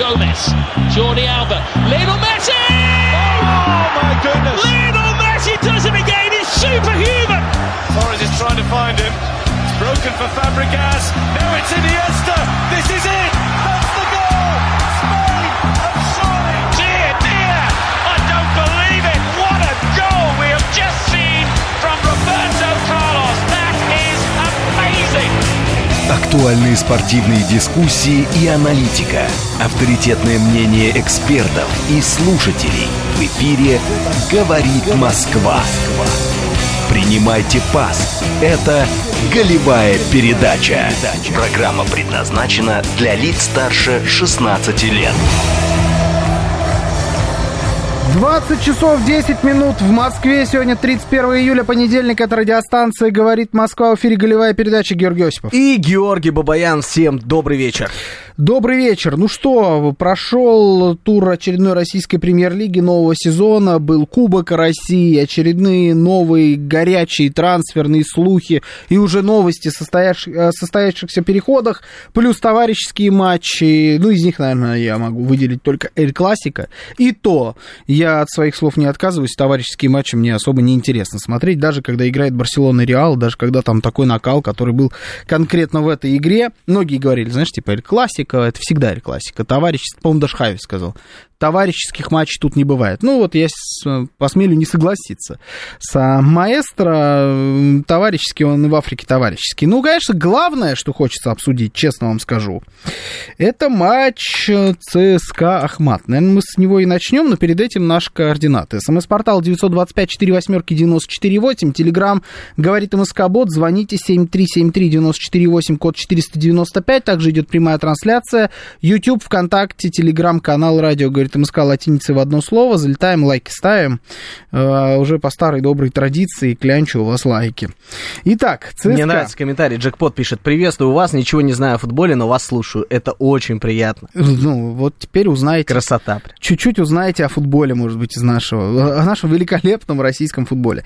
Gomez, Jordi Alba, Lionel Messi! Oh my goodness! Lionel Messi does it again! He's superhuman! Torres is trying to find him. Broken for Fabregas. Now it's Iniesta. This is it. Актуальные спортивные дискуссии и аналитика. Авторитетное мнение экспертов и слушателей. В эфире «Говорит Москва». Принимайте пас. Это «Голевая передача». Программа предназначена для лиц старше 16 лет. 20 часов 10 минут в Москве. Сегодня 31 июля, понедельник. Это радиостанция «Говорит Москва». В эфире голевая передача Георгий Осипов. И Георгий Бабаян. Всем добрый вечер. Добрый вечер. Ну что, прошел тур очередной российской премьер-лиги нового сезона. Был Кубок России, очередные новые горячие трансферные слухи и уже новости о состоявших, состоявшихся переходах, плюс товарищеские матчи. Ну, из них, наверное, я могу выделить только Эль Классика. И то, я от своих слов не отказываюсь, товарищеские матчи мне особо не интересно смотреть, даже когда играет Барселона и Реал, даже когда там такой накал, который был конкретно в этой игре. Многие говорили, знаешь, типа Эль Классика, это всегда Классика. Товарищество, по-моему, даже Хави сказал. Товарищеских матчей тут не бывает. Ну, вот я посмелю не согласиться. С маэстро товарищеский, он и в Африке товарищеский. Ну, конечно, главное, что хочется обсудить, честно вам скажу, это матч ЦСКА Ахмат. Наверное, мы с него и начнем, но перед этим наши координаты. СМС-портал 925-48-94-8, Телеграм говорит МСК-бот, звоните 7373-94-8, код 495, также идет прямая трансляция, YouTube, ВКонтакте, Телеграм-канал Радио говорит МСК латиницей в одно слово, залетаем, лайки ставим, э, уже по старой доброй традиции, клянчу у вас лайки. Итак, ЦСКА. Мне нравится комментарий, Джекпот пишет, приветствую вас, ничего не знаю о футболе, но вас слушаю, это очень приятно. Ну, вот теперь узнаете. Красота. Чуть-чуть узнаете о футболе, может быть, из нашего, о нашем великолепном российском футболе.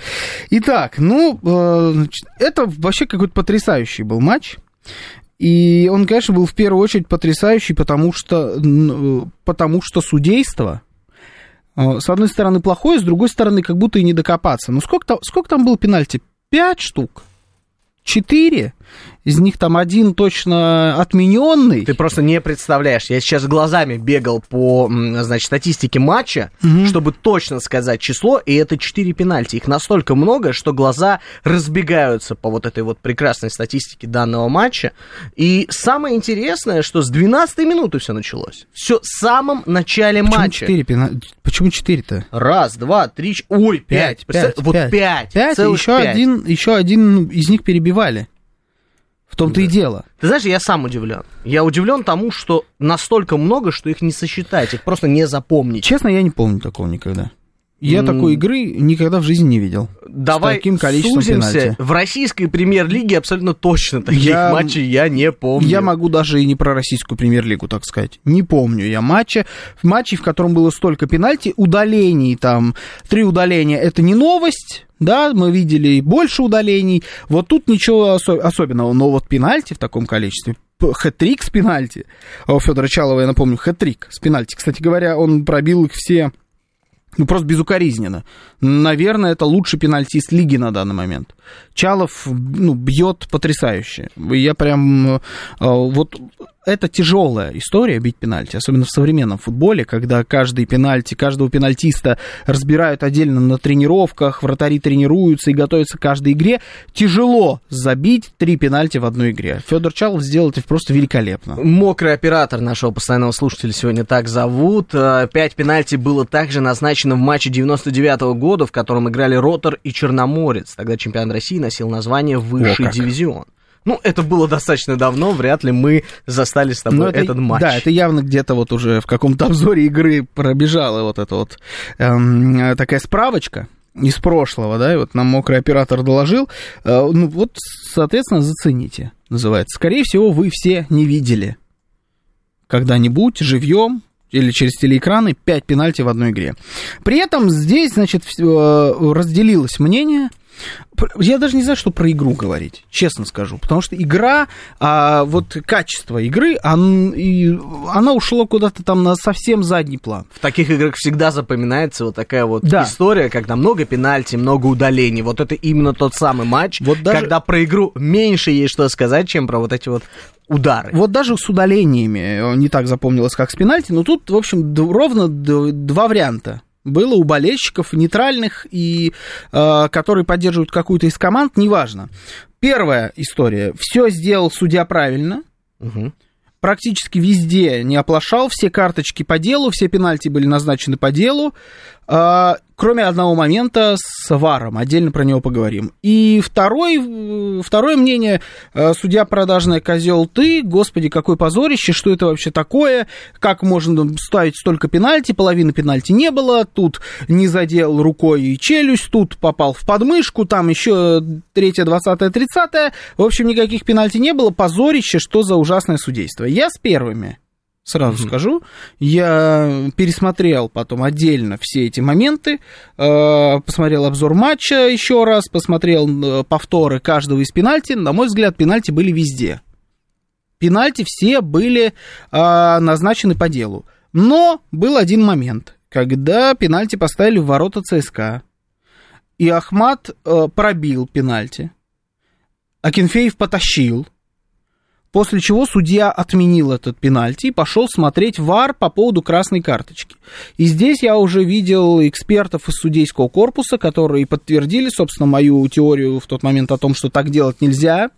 Итак, ну, э, это вообще какой-то потрясающий был матч. И он, конечно, был в первую очередь потрясающий, потому что, потому что судейство, с одной стороны, плохое, с другой стороны, как будто и не докопаться. Ну, сколько сколько там было пенальти? Пять штук? Четыре? Из них там один точно отмененный. Ты просто не представляешь. Я сейчас глазами бегал по, значит, статистике матча, угу. чтобы точно сказать число, и это 4 пенальти. Их настолько много, что глаза разбегаются по вот этой вот прекрасной статистике данного матча. И самое интересное, что с 12 минуты все началось. Все в самом начале Почему матча. 4 пенальти? Почему 4-то? Раз, два, три, ой, пять. пять, вот пять. пять. Пять, целых еще, пять. Один, еще один из них перебивали. В том-то и дело. Ты знаешь, я сам удивлен. Я удивлен тому, что настолько много, что их не сосчитать, их просто не запомнить. Честно, я не помню такого никогда. Я mm. такой игры никогда в жизни не видел. Давай с таким количеством сузимся. пенальти. В российской премьер-лиге абсолютно точно таких Я- матчей я не помню. Я могу даже и не про российскую премьер-лигу, так сказать. Не помню я матча. В матче, в котором было столько пенальти, удалений там, три удаления, это не новость. Да, мы видели больше удалений. Вот тут ничего осо- особенного. Но вот пенальти в таком количестве, хэт-трик с пенальти. А у Федора Чалова, я напомню, хэт-трик с пенальти. Кстати говоря, он пробил их все ну, просто безукоризненно. Наверное, это лучший пенальтист лиги на данный момент. Чалов, ну, бьет потрясающе. Я прям... э, Вот это тяжелая история бить пенальти, особенно в современном футболе, когда каждый пенальти, каждого пенальтиста разбирают отдельно на тренировках, вратари тренируются и готовятся к каждой игре. Тяжело забить три пенальти в одной игре. Федор Чалов сделал это просто великолепно. Мокрый оператор нашего постоянного слушателя сегодня так зовут. Э, Пять пенальти было также назначено в матче 99 года, в котором играли Ротор и Черноморец. Тогда чемпион России носил название «Высший О, как. дивизион». Ну, это было достаточно давно, вряд ли мы застали с тобой Но это- этот матч. Да, это явно где-то вот уже в каком-то обзоре игры пробежала вот эта вот эм, э, такая справочка из прошлого, да, и вот нам мокрый оператор доложил. Э, ну вот, соответственно, зацените, называется. Скорее всего, вы все не видели когда-нибудь живьем или через телеэкраны 5 пенальти в одной игре. При этом здесь, значит, э, разделилось мнение. Я даже не знаю, что про игру говорить, честно скажу. Потому что игра, а, вот качество игры, он, и, она ушла куда-то там на совсем задний план. В таких играх всегда запоминается вот такая вот Да. история, когда много пенальти, много удалений. Вот это именно тот самый матч, Вот даже- когда про игру меньше есть что сказать, чем про вот эти вот удары. Вот даже с удалениями э, не так запомнилось, как с пенальти, но тут, в общем, ровно два варианта. Было у болельщиков нейтральных и э, которые поддерживают какую-то из команд, неважно. Первая история. Все сделал судья правильно. Мгм. Практически везде не оплошал, все карточки по делу, все пенальти были назначены по делу, а, кроме одного момента с Варом, отдельно про него поговорим. И второй, э, второе мнение, э, судья продажная козел ты, господи, какое позорище, что это вообще такое, как можно ставить столько пенальти, половины пенальти не было, тут не задел рукой и челюсть, тут попал в подмышку, там еще третье, двадцатое, тридцатое, в общем, никаких пенальти не было, позорище, что за ужасное судейство. Я с первыми сразу скажу. Я пересмотрел потом отдельно все эти моменты, э, посмотрел обзор матча еще раз, посмотрел э, повторы каждого из пенальти. На мой взгляд, пенальти были везде. Пенальти все были э, назначены по делу. Но был один момент, когда пенальти поставили в ворота ЦСКА. И Ахмат пробил пенальти. Акинфеев потащил. После чего судья отменил этот пенальти и пошел смотреть ВАР по поводу красной карточки. И здесь я уже видел экспертов из судейского корпуса, которые подтвердили, собственно, мою теорию в тот момент о том, что так делать нельзя.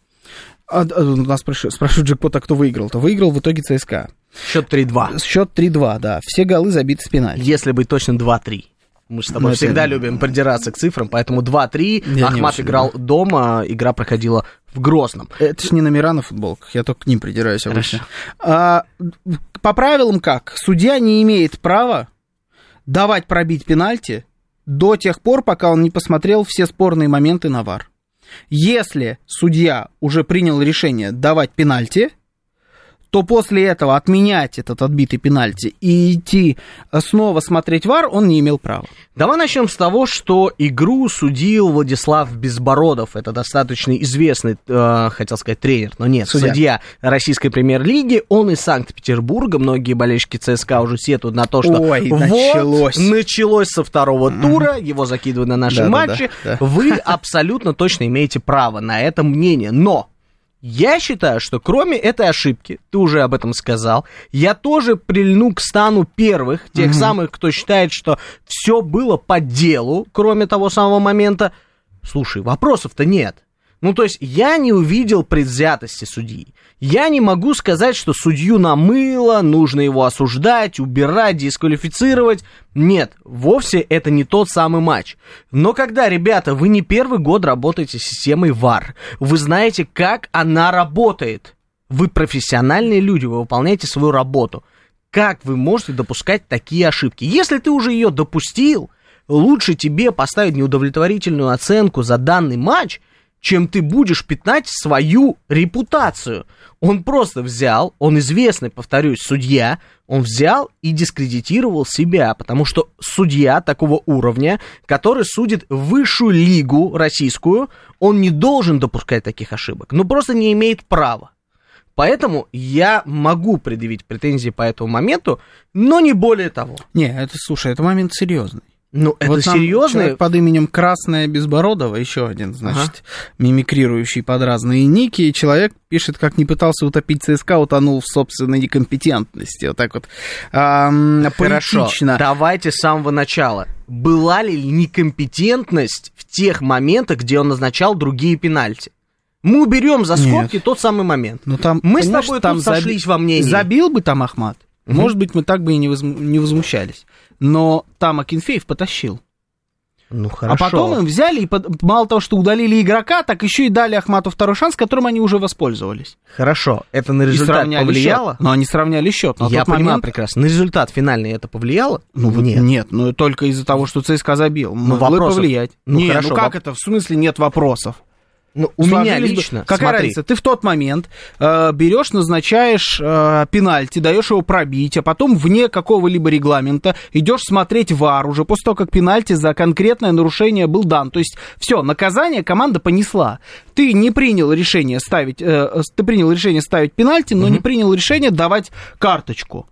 А, а, нас спрашивают, спрашивают джекпота, кто выиграл-то. Выиграл в итоге ЦСКА. Счет 3-2. Счет 3-2, да. Все голы забиты с пенальти. Если быть точно 2-3. Мы же с тобой Ну, это- всегда любим придираться к цифрам, поэтому 2-3. Я Ахмат играл дома, игра проходила в Грозном. Это ж не номера на футболках, я только к ним придираюсь обычно. А, по правилам как? Судья не имеет права давать пробить пенальти до тех пор, пока он не посмотрел все спорные моменты на ВАР. Если судья уже принял решение давать пенальти, то после этого отменять этот отбитый пенальти и идти э, снова смотреть ВАР он не имел права. Давай начнем с того, что игру судил Владислав Безбородов. Это достаточно известный, э, хотел сказать, тренер, но нет, Судья. судья, российской премьер-лиги. Он из Санкт-Петербурга. Многие болельщики ЦСКА уже сетуют на то, что Ой, вот, началось. началось со второго тура, его закидывают на наши Да-да-да, матчи. да. Вы абсолютно точно имеете право на это мнение. Но я считаю, что кроме этой ошибки, ты уже об этом сказал, я тоже прильну к стану первых, тех самых, кто считает, что все было по делу, кроме того самого момента. Слушай, вопросов-то нет. Ну, то есть, я не увидел предвзятости судьи. Я не могу сказать, что судью намыло, нужно его осуждать, убирать, дисквалифицировать. Нет, вовсе это не тот самый матч. Но когда, ребята, вы не первый год работаете с системой ВАР, вы знаете, как она работает. Вы профессиональные люди, вы выполняете свою работу. Как вы можете допускать такие ошибки? Если ты уже ее допустил, лучше тебе поставить неудовлетворительную оценку за данный матч, чем ты будешь пятнать свою репутацию. Он просто взял, он известный, повторюсь, судья, он взял и дискредитировал себя, потому что судья такого уровня, который судит высшую лигу российскую, он не должен допускать таких ошибок, ну просто не имеет права. Поэтому я могу предъявить претензии по этому моменту, но не более того. Не, это, слушай, это момент серьезный. Ну, это Вот серьезно. под именем Красная Безбородова, еще один, значит, мимикрирующий под разные ники, и человек пишет, как не пытался утопить ЦСКА, утонул в собственной некомпетентности. Вот так вот. Ам, Хорошо, поэтично. давайте с самого начала. Была ли некомпетентность в тех моментах, где он назначал другие пенальти? Мы уберем за скобки тот самый момент. Ну, там, Мы с тобой там сошлись во мнении. Забил бы там Ахмат, может быть, мы так бы и не, возму- не возмущались. Но там Акинфеев потащил. Ну А потом им взяли и под- мало того, что удалили игрока, так еще и дали Ахмату второй шанс, которым они уже воспользовались. Хорошо, это на результат повлияло? счет. Но они сравняли счет. На Я понимаю момент- прекрасно. На результат финальный это повлияло? Ну, нет. нет, ну только из-за того, что ЦСКА забил. Ну, Могло вопросов- повлиять. ну, не, хорошо, ну как воп- это? В смысле нет вопросов? Ну, у меня Сложились бы- лично, Какая смотри. разница? Ты в тот момент э, берешь, назначаешь э, пенальти, даешь его пробить, а потом вне какого-либо регламента идешь смотреть вар уже после того, как пенальти за конкретное нарушение был дан. То есть все, наказание команда понесла. Ты не принял решение ставить, э, ты принял решение ставить пенальти, но не принял решение давать карточку.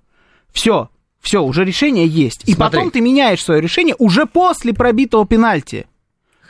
Все, все, уже решение есть. И Смотри. потом ты меняешь свое решение уже после пробитого пенальти.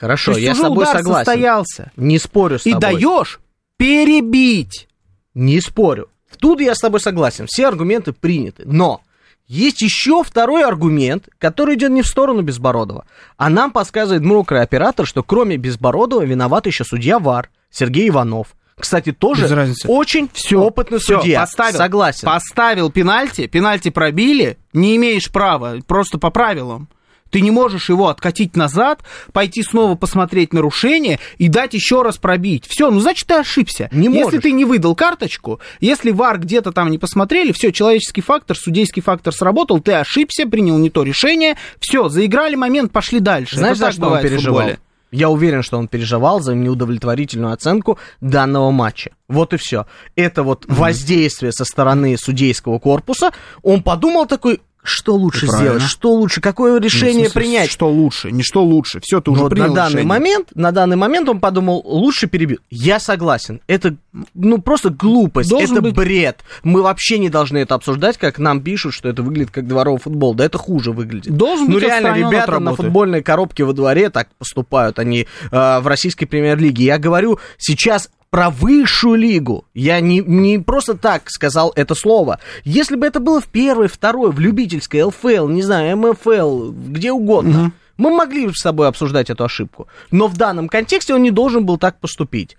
Хорошо, То есть я уже с тобой удар согласен. состоялся. Не спорю с И тобой. даешь перебить. Не спорю. Тут я с тобой согласен. Все аргументы приняты. Но есть еще второй аргумент, который идет не в сторону Безбородова. А нам подсказывает мокрый оператор, что кроме Безбородова виноват еще судья ВАР Сергей Иванов. Кстати, тоже очень Все, опытный всё, судья. Поставил, Согласен. Поставил пенальти, пенальти пробили, не имеешь права, просто по правилам. Ты не можешь его откатить назад, пойти снова посмотреть нарушение и дать еще раз пробить. Все, ну значит ты ошибся. Не если можешь. ты не выдал карточку, если ВАР где-то там не посмотрели, все, человеческий фактор, судейский фактор сработал, ты ошибся, принял не то решение, все, заиграли момент, пошли дальше. Знаешь, Это за что он переживал? футболе. Я уверен, что он переживал за неудовлетворительную оценку данного матча. Вот и все. Это вот воздействие со стороны судейского корпуса. Он подумал такой, что лучше И сделать, правильно. что лучше, какое Ну, решение в смысле, принять. Что лучше, не что лучше, все, ты уже Вот принял на данный решение. момент, на данный момент он подумал, лучше перебил. Я согласен. Это, ну, просто глупость, Должен это быть- бред. Мы вообще не должны это обсуждать, как нам пишут, что это выглядит как дворовый футбол. Да это хуже выглядит. Должен ну быть реально, ребята на футбольной коробке во дворе так поступают, они э, в российской премьер-лиге. Я говорю сейчас про высшую лигу. Я не, не просто так сказал это слово. Если бы это было в первой, второй, в любительской, ЛФЛ, не знаю, МФЛ, где угодно, мы могли бы с тобой обсуждать эту ошибку. Но в данном контексте он не должен был так поступить.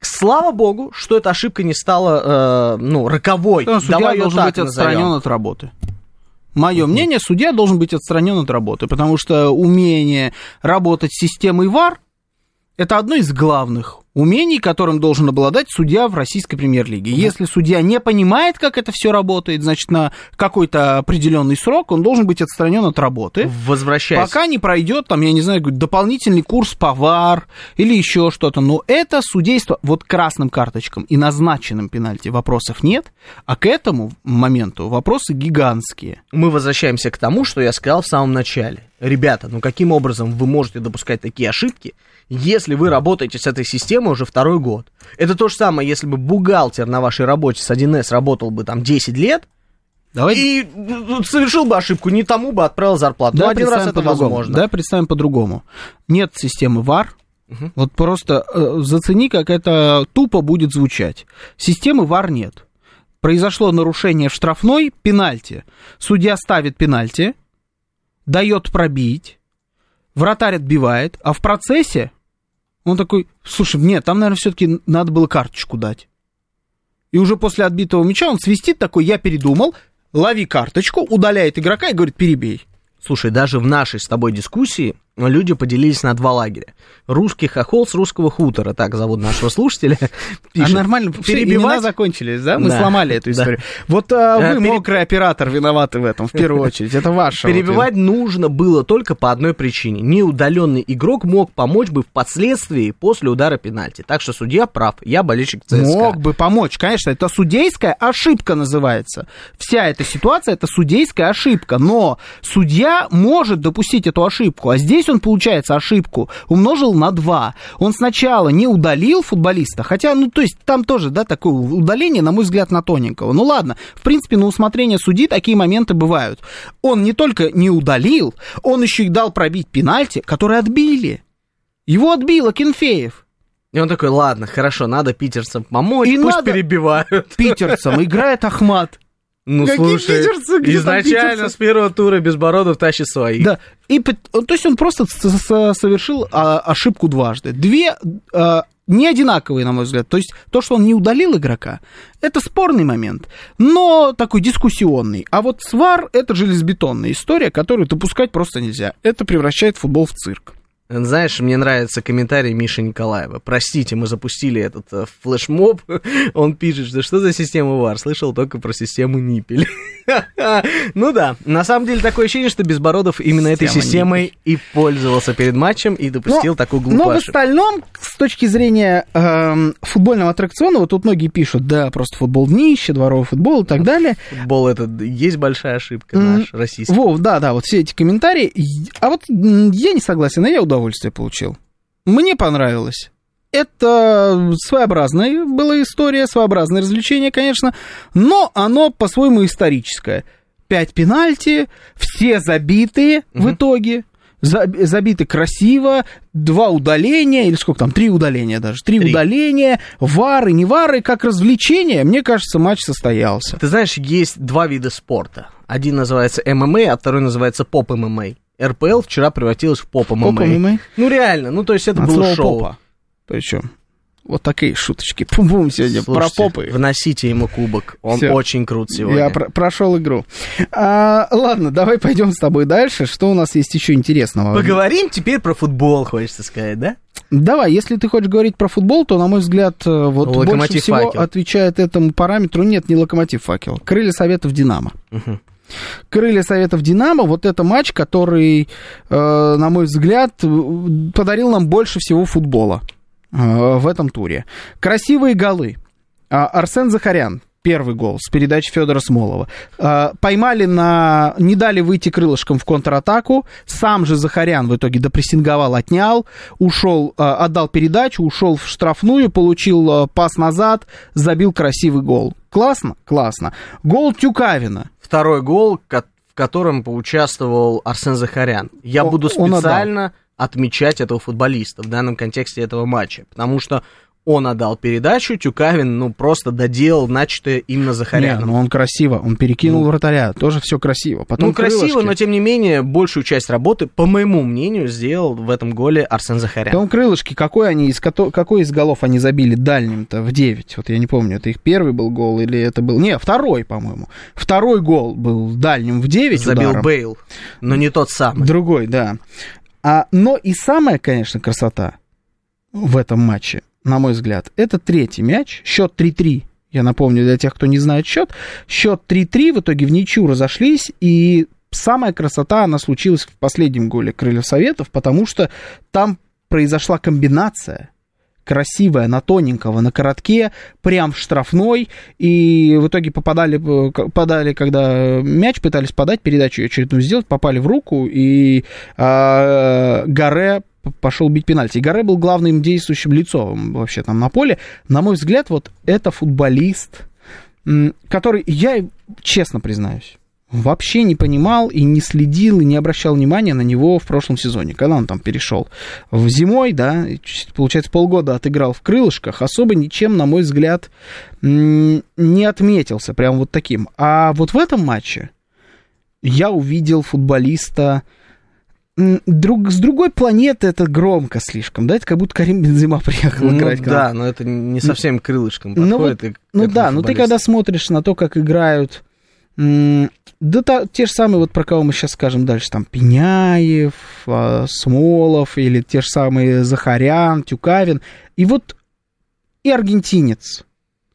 Слава богу, что эта ошибка не стала, э, ну, роковой. Потому судья Давай должен быть отстранен назовем. от работы. Мое мнение, судья должен быть отстранен от работы, потому что умение работать с системой ВАР это одно из главных умений, которым должен обладать судья в российской премьер-лиге. Если судья не понимает, как это все работает, значит, на какой-то определенный срок он должен быть отстранен от работы. Возвращаясь. Пока не пройдет, там, я не знаю, дополнительный курс повар или еще что-то. Но это судейство вот красным карточкам и назначенным пенальти вопросов нет, а к этому моменту вопросы гигантские. мы возвращаемся к тому, что я сказал в самом начале. Ребята, ну каким образом вы можете допускать такие ошибки, если вы работаете с этой системой уже второй год? Это то же самое, если бы бухгалтер на вашей работе с 1С работал бы там 10 лет Давай, и ну, совершил бы ошибку, не тому бы отправил зарплату. ну, один раз это возможно. Давай представим по-другому. Нет системы ВАР. Вот просто э, зацени, как это тупо будет звучать. Системы ВАР нет. Произошло нарушение в штрафной, пенальти. Судья ставит пенальти, дает пробить, вратарь отбивает, а в процессе он такой, слушай, нет, там, наверное, все-таки надо было карточку дать. И уже после отбитого мяча он свистит такой, я передумал, лови карточку, удаляет игрока и говорит, перебей. Слушай, даже в нашей с тобой дискуссии люди поделились на два лагеря. Русский хохол с русского хутора, так зовут нашего слушателя. А пишет. нормально, все имена перебивать закончились, да? Мы Да, сломали эту да. историю. Вот а, А, вы, пере- мокрый оператор, виноваты в этом, в первую очередь. Это ваше. вот Перебивать нужно было только по одной причине. Неудаленный игрок мог помочь бы впоследствии после удара пенальти. Так что судья прав. Я болельщик ЦСКА. Мог бы помочь, конечно, это судейская ошибка называется. Вся эта ситуация это судейская ошибка, но судья может допустить эту ошибку, а здесь он, получается, ошибку умножил на 2. Он сначала не удалил футболиста, хотя, ну, то есть там тоже, да, такое удаление, на мой взгляд, на тоненького. Ну, ладно, в принципе, на усмотрение судьи такие моменты бывают. Он не только не удалил, он еще и дал пробить пенальти, которые отбили. Его отбил Акинфеев. И он такой, ладно, хорошо, надо питерцам помочь, И пусть надо- перебивают. Питерцам играет Ахмат. Ну, Какие слушай, питерцы? Изначально питерцы? с первого тура Безбородов тащит своих. Да. И, то есть он просто совершил а, ошибку дважды. Две а, не одинаковые, на мой взгляд. То есть то, что он не удалил игрока, это спорный момент, но такой дискуссионный. А вот свар это железобетонная история, которую допускать просто нельзя. Это превращает футбол в цирк. Знаешь, мне нравится комментарий Миши Николаева. Простите, мы запустили этот э, флешмоб. Он пишет, что что за система ВАР? Слышал только про систему Ниппель. Ну да, на самом деле такое ощущение, что Безбородов именно этой системой и пользовался перед матчем и допустил такую Но в глупость. остальном, с точки зрения эм, футбольного аттракциона, вот тут многие пишут, да, просто футбол днище, дворовый футбол и так далее. Футбол это есть большая ошибка наш, российский. Вов, да, да, вот все эти комментарии. А вот я не согласен, а я удовольствие получил. Мне понравилось. Это своеобразная была история, своеобразное развлечение, конечно, но оно по-своему историческое. Пять пенальти, все забитые в итоге, за- забиты красиво, два удаления, или сколько там, три удаления даже, три, Три. удаления, вары, не вары, как развлечение, мне кажется, матч состоялся. Ты знаешь, есть два вида спорта. Один называется ММА, а второй называется поп-ММА. РПЛ вчера превратилась в поп-ММА. Поп-ММА? Ну реально, ну то есть это От было шоу. попа. Причем. Вот такие шуточки. Пум-пум сегодня Слушайте, про попы. Вносите ему кубок. Он Всё. очень крут сегодня. Я про- прошел игру. А, ладно, давай пойдем с тобой дальше. Что у нас есть еще интересного? Поговорим теперь про футбол, хочется сказать, да? Давай, если ты хочешь говорить про футбол, то, на мой взгляд, э, вот больше Локомотив всего «Факел». отвечает этому параметру. Нет, не локомотив факел. Крылья Советов Динамо. Мгм. Крылья Советов Динамо, вот это матч, который, э, на мой взгляд, э, подарил нам больше всего футбола э, в этом туре. Красивые голы. А, Арсен Захарян. Первый гол с передачи Федора Смолова. Поймали на... Не дали выйти крылышком в контратаку. Сам же Захарян в итоге допрессинговал, отнял. Ушел, отдал передачу, ушел в штрафную, получил пас назад, забил красивый гол. Классно? Классно. Гол Тюкавина. Второй гол, в котором поучаствовал Арсен Захарян. Я О- буду специально отмечать этого футболиста в данном контексте этого матча, потому что он отдал передачу, Тюкавин, ну, просто доделал начатое именно Не, Захаряном. ну он красиво, он перекинул вратаря, тоже все красиво. Потом Ну, красиво, крылышки. но тем не менее, большую часть работы, по моему мнению, сделал в этом голе Арсен Захарян. Потом крылышки, какой они из какой из голов они забили дальним-то в 9? Вот я не помню, это их первый был гол или это был... Не, второй, по-моему. Второй гол был дальним в 9 Забил ударом. Бейл, но не тот самый. Другой, да. А, но и самая, конечно, красота в этом матче, на мой взгляд, это третий мяч, счет 3-3. Я напомню для тех, кто не знает счет. Счет 3-3, в итоге в ничью разошлись, и самая красота, она случилась в последнем голе Крыльев Советов, потому что там произошла комбинация красивая, на тоненького, на коротке, прям в штрафной, и в итоге попадали, э, подали, когда мяч пытались подать, передачу очередную сделать, попали в руку, и э, Гаре пошел бить пенальти. И Гаре был главным действующим лицом вообще там на поле. На мой взгляд, вот это футболист, который, я честно признаюсь, вообще не понимал и не следил, и не обращал внимания на него в прошлом сезоне, когда он там перешел в зимой, да, получается, полгода отыграл в крылышках, особо ничем, на мой взгляд, не отметился прям вот таким. А вот в этом матче я увидел футболиста друг, с другой планеты, это громко слишком, да, это как будто Карим Бензима приехал Ну играть. нам. да, но это не совсем крылышком Ну подходит. вот, Ну да, но ты когда смотришь на то, как играют, да та- те же самые, вот про кого мы сейчас скажем дальше, там Пеняев, а, Смолов или те же самые Захарян, Тюкавин, и вот и аргентинец,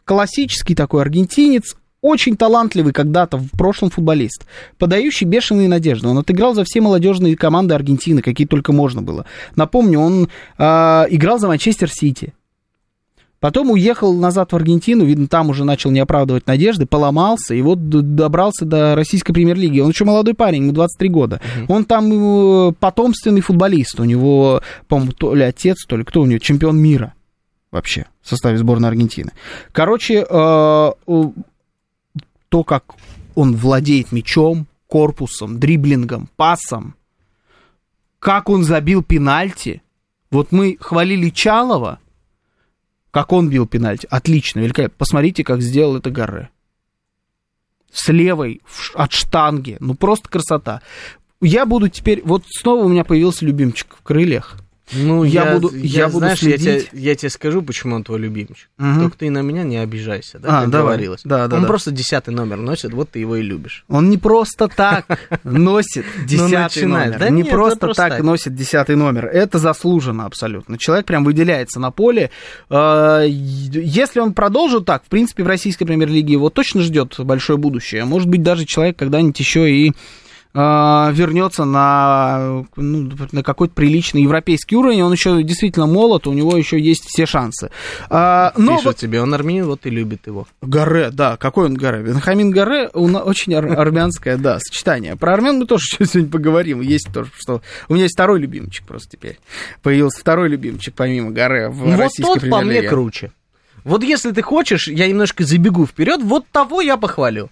классический такой аргентинец, очень талантливый когда-то в прошлом футболист, подающий бешеные надежды. Он отыграл за все молодежные команды Аргентины, какие только можно было. Напомню, он а, играл за Манчестер Сити. Потом уехал назад в Аргентину, видно, там уже начал не оправдывать надежды, поломался, и вот добрался до российской премьер-лиги. Он еще молодой парень, ему 23 года. Он там э, потомственный футболист. У него, по-моему, то ли отец, то ли кто у него, чемпион мира вообще в составе сборной Аргентины. Короче, э, э, то, как он владеет мячом, корпусом, дриблингом, пасом, как он забил пенальти. Вот мы хвалили Чалова, как он бил пенальти. Отлично, великолепно. Посмотрите, как сделал это Гарре. С левой, от штанги. Ну, просто красота. Я буду теперь... Вот снова у меня появился любимчик в крыльях. Ну, Я я, буду- я буду знаешь, я следить. тебе, я тебе скажу, почему он твой любимчик. Мгм. Только ты на меня не обижайся, да, А, как давай. говорилось. Да, да, он да. просто десятый номер носит, вот ты его и любишь. Он не просто так носит десятый начинает. номер. Да не просто, так носит десятый номер. Это заслуженно абсолютно. Человек прям выделяется на поле. Э, Если он продолжит так, в принципе, в российской премьер-лиге его точно ждет большое будущее. Может быть, даже человек когда-нибудь еще и вернется на, ну, на какой-то приличный европейский уровень. Он еще действительно молод, у него еще есть все шансы. А, но Пишет вот- тебе, он армянин, вот и любит его. Гаре, да, какой он Гаре? Бенхамин Гаре, нас очень ар- армянское, да, сочетание. Про армян мы тоже еще сегодня поговорим. Есть то, что... У меня есть второй любимчик просто теперь. Появился второй любимчик, помимо Гаре, в вот российской тот по мне круче. Вот если ты хочешь, я немножко забегу вперед, вот того я похвалю.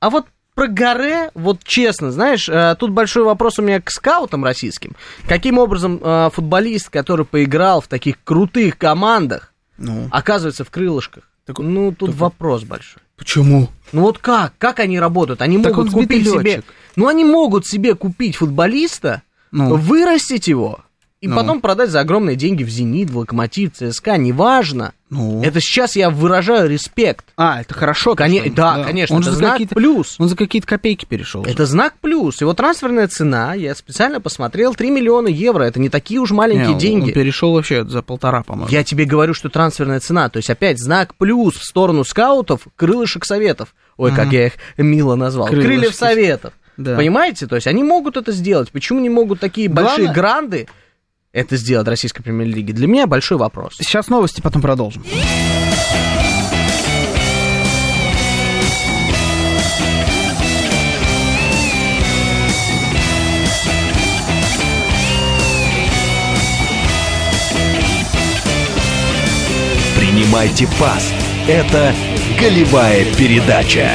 А вот про Гаре, вот честно, знаешь, э, тут большой вопрос у меня к скаутам российским. Каким образом э, футболист, который поиграл в таких крутых командах, Ну, оказывается в крылышках? Так- ну, тут так- вопрос большой. почему? Ну вот как? Как они работают? Они Так могут купить себе... летчик. Ну, они могут себе купить футболиста, Ну. вырастить его, и Ну. потом продать за огромные деньги в «Зенит», в «Локомотив», ЦСКА, неважно. Ну. Это сейчас я выражаю респект. А, это хорошо. Коне- что- да, конечно, Он это же за знак какие-то- плюс. Он за какие-то копейки перешел. Это знак плюс. Его трансферная цена, я специально посмотрел, 3 миллиона евро. Это не такие уж маленькие Не, деньги. Он перешел вообще за полтора, по-моему. Я тебе говорю, что трансферная цена, то есть опять знак плюс в сторону скаутов, крылышек советов. Ой, как я их мило назвал. Крылышки. Крыльев советов. Да. Понимаете? То есть они могут это сделать. Почему не могут такие большие Главное- гранды это сделать в российской премьер-лиге? Для меня большой вопрос. Сейчас новости, потом продолжим. Принимайте пас. Это голевая передача.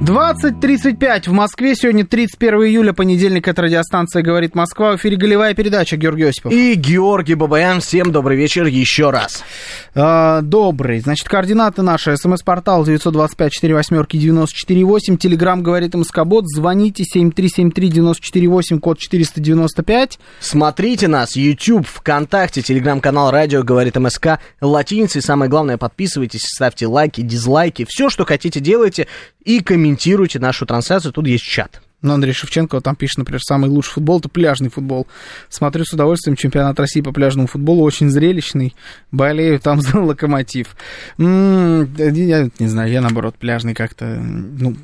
20.35 в Москве. Сегодня 31 июля, понедельник. Это радиостанция «Говорит Москва». В эфире голевая передача. Георгий Осипов. И Георгий Бабаян, всем добрый вечер еще раз. А, добрый. Значит, координаты наши. СМС-портал 925-48-94-8. Телеграмм «Говорит МСК-бот». Звоните 7373-94-8, код 495. Смотрите нас, YouTube, ВКонтакте, телеграм-канал Радио говорит МСК, латиницей. Самое главное, подписывайтесь, ставьте лайки, дизлайки, все, что хотите, делайте и комментируйте нашу трансляцию. Тут есть чат. Ну, Андрей Шевченко вот там пишет, например, самый лучший футбол это пляжный футбол. Смотрю с удовольствием чемпионат России по пляжному футболу, очень зрелищный. Болею там за локомотив. М, да, Я не знаю, я наоборот пляжный как-то. Ну,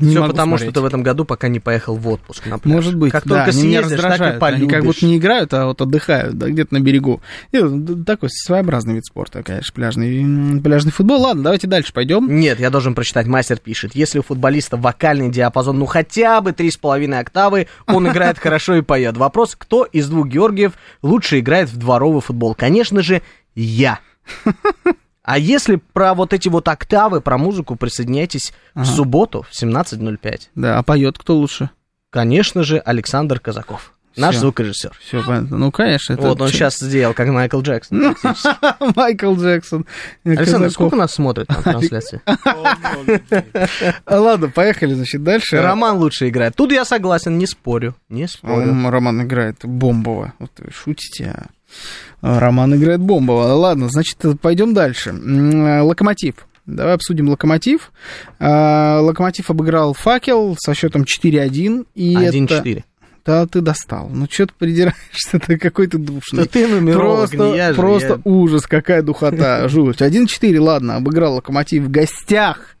не Все потому, смотреть. что ты в этом году пока не поехал в отпуск на пляж. Может быть, Как да, только они меня съездишь, так и. Они как будто не играют, а вот отдыхают, да, где-то на берегу. И, такой своеобразный вид спорта, конечно, пляжный, пляжный футбол. Ладно, давайте дальше пойдем. Нет, я должен прочитать. Мастер пишет, если у футболиста вокальный диапазон, ну хотя бы три с половиной октавы, он играет хорошо и поет. Вопрос, кто из двух Георгиев лучше играет в дворовый футбол? Конечно же, я. А если про вот эти вот октавы, про музыку, присоединяйтесь в субботу в 17.05. Да, а поет кто лучше? Конечно же, Александр Казаков, наш звукорежиссер. Все понятно. Ну, конечно. это Вот он сейчас сделал, как Майкл Джексон. практически. Майкл Джексон. Александр, сколько нас смотрит на трансляции? Ладно, поехали, значит, дальше. Роман лучше играет. Тут я согласен, не спорю. Не спорю. Роман играет бомбово. Вот шутите, а Роман играет бомбово. Ладно, значит, пойдем дальше. М, Локомотив. Давай обсудим Локомотив. А, Локомотив обыграл Факел со счетом 4-1. И это... 1-4. Да, ты достал. Ну, что ты придираешься? Ты какой ты душный. Да ты нумеролог, Просто, не я же, просто я- ужас, какая духота, жуть. 1-4, ладно, обыграл Локомотив в гостях.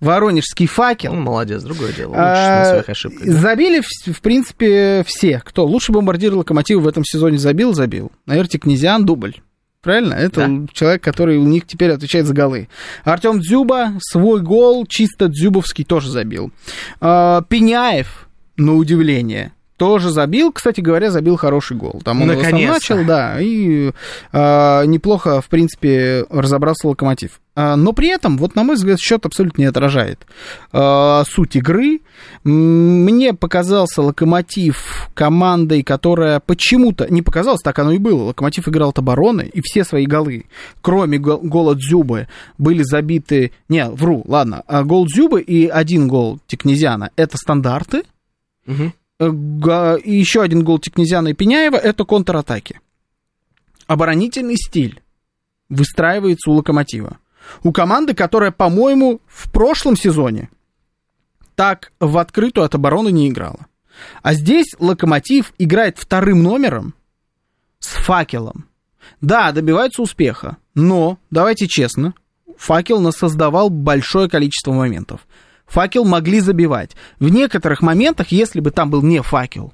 Воронежский факел. Он молодец, другое дело. Лучше А, на своих ошибках. да. Забили, в, в принципе, все. Кто? Лучший бомбардир Локомотива в этом сезоне забил, забил. Наверное, Князян, дубль. Правильно? Это Да. человек, который у них теперь отвечает за голы. Артем Дзюба свой гол, чисто дзюбовский, тоже забил. А, Пеняев, на удивление, тоже забил. Кстати говоря, забил хороший гол. Там он Наконец-то. начал, да, и а, неплохо, в принципе, разобрался Локомотив. А, но при этом, вот на мой взгляд, счет абсолютно не отражает а, суть игры. Мне показался Локомотив командой, которая почему-то... Не показалось, так оно и было. Локомотив играл от обороны, и все свои голы, кроме гол- гола Дзюбы, были забиты... Не, вру, ладно. А Гол Дзюбы и один гол Тикнезиана — это стандарты, Мгм. Э, еще один гол Тикнезяна и Пеняева – это контратаки. Оборонительный стиль выстраивается у Локомотива. У команды, которая, по-моему, в прошлом сезоне так в открытую от обороны не играла. А здесь Локомотив играет вторым номером с факелом. Да, добивается успеха, но, давайте честно, факел нас создавал большое количество моментов. Факел могли забивать. В некоторых моментах, если бы там был не факел,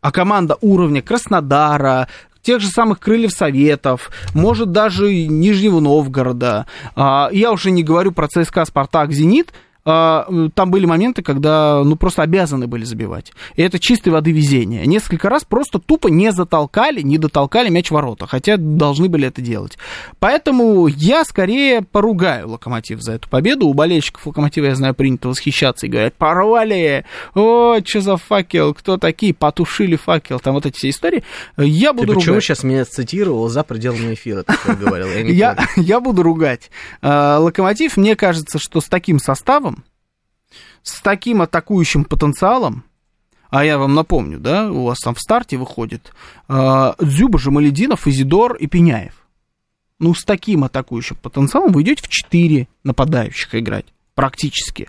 а команда уровня Краснодара, тех же самых Крыльев Советов, может даже Нижнего Новгорода, а, я уже не говорю про ЦСКА, Спартак, Зенит, там были моменты, когда ну просто обязаны были забивать. И это чистой воды везение. Несколько раз просто тупо не затолкали, не дотолкали мяч в ворота, хотя должны были это делать. Поэтому я скорее поругаю Локомотив за эту победу. У болельщиков Локомотива, я знаю, принято восхищаться и говорят, порвали, о, что за факел, кто такие, потушили факел, там вот эти все истории. Я буду Ты почему ругать. сейчас меня цитировал за пределами эфира, ты говорил? Я я буду ругать. А, Локомотив, мне кажется, что с таким составом, с таким атакующим потенциалом, а я вам напомню, да, у вас там в старте выходит а, Дзюба, Жамалединов, Изидор и Пеняев. Ну, с таким атакующим потенциалом вы идете в 4 нападающих играть, практически.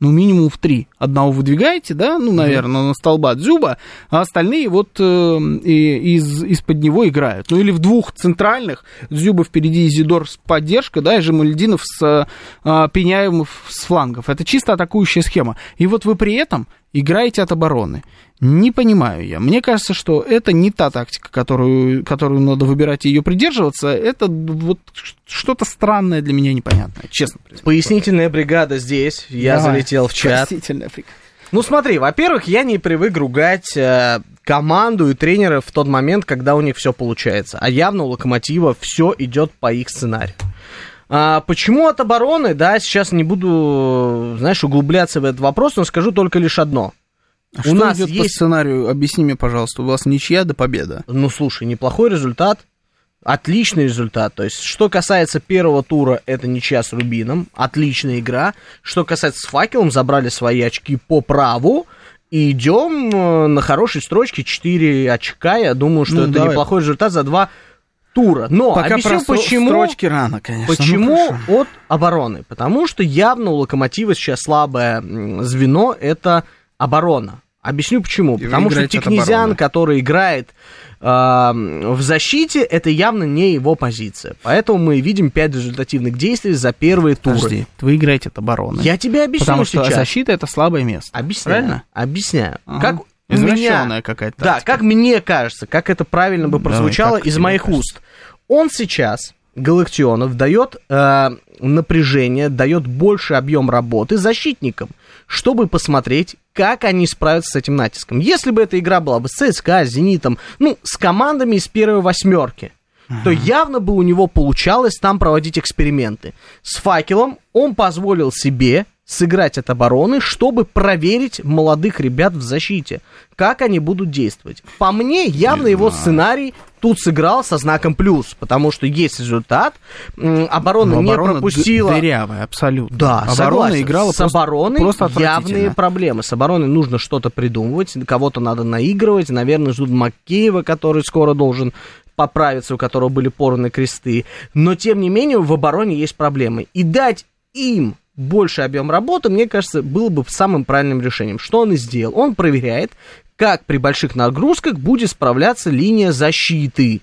Ну, минимум в 3. Одного выдвигаете, да, ну, наверное, на столба Дзюба, а остальные вот э, и- из, из-под него играют. Ну, или в двух центральных, Дзюба впереди, Изидор с поддержкой, да, и Жамальдинов с э, Пеняевым с флангов. Это чисто атакующая схема. И вот вы при этом играете от обороны. Не понимаю я. Мне кажется, что это не та тактика, которую, которую надо выбирать и ее придерживаться. Это вот что-то странное для меня непонятное, честно признаюсь. Пояснительная бригада здесь, я Давай. залетел в чат. Спасительная фрика. Ну смотри, во-первых, я не привык ругать э, команду и тренера в тот момент, когда у них все получается. А явно у Локомотива все идет по их сценарию. А, почему от обороны, да, сейчас не буду, знаешь, углубляться в этот вопрос, но скажу только лишь одно. А У что нас идет по есть- сценарию? Объясни мне, пожалуйста. У вас ничья до победа. Ну, слушай, неплохой результат, отличный результат. То есть, что касается первого тура, это ничья с Рубином, отличная игра. Что касается с Факелом, забрали свои очки по праву. И идем э, на хорошей строчке 4 очка. Я думаю, что Ну, это давай. неплохой результат за два тура. Но Пока объясню, про почему... строчки рано, конечно. Почему Ну, от обороны? Потому что явно у Локомотива сейчас слабое звено это оборона. Объясню почему. И Потому что обороны. который играет э, в защите, это явно не его позиция. Поэтому мы видим 5 результативных действий за первые туры. Подожди, вы играете от обороны. Я тебе объясню Потому что сейчас. защита это слабое место. Объясняю. Правильно? Объясняю. Ага. Как Извращенная меня... какая-то Да, как мне кажется, как это правильно бы Давай, прозвучало как из моих кажется? уст. Он сейчас, Галактионов, дает э, напряжение, дает больше объем работы защитникам, чтобы посмотреть, как они справятся с этим натиском. Если бы эта игра была бы с ЦСКА, с Зенитом, ну, с командами из первой восьмерки, то явно бы у него получалось там проводить эксперименты. С факелом он позволил себе сыграть от обороны, чтобы проверить молодых ребят в защите, как они будут действовать. По мне, явно его сценарий тут сыграл со знаком плюс, потому что есть результат, оборона Но не оборона пропустила... дырявая, абсолютно. Да, оборона согласен. играла с просто, обороной просто явные проблемы. С обороной нужно что-то придумывать, кого-то надо наигрывать. Наверное, ждут Макеева, который скоро должен поправиться, у которого были порваны кресты. Но, тем не менее, в обороне есть проблемы. И дать им больше объем работы, мне кажется, было бы самым правильным решением. Что он и сделал? Он проверяет, как при больших нагрузках будет справляться линия защиты.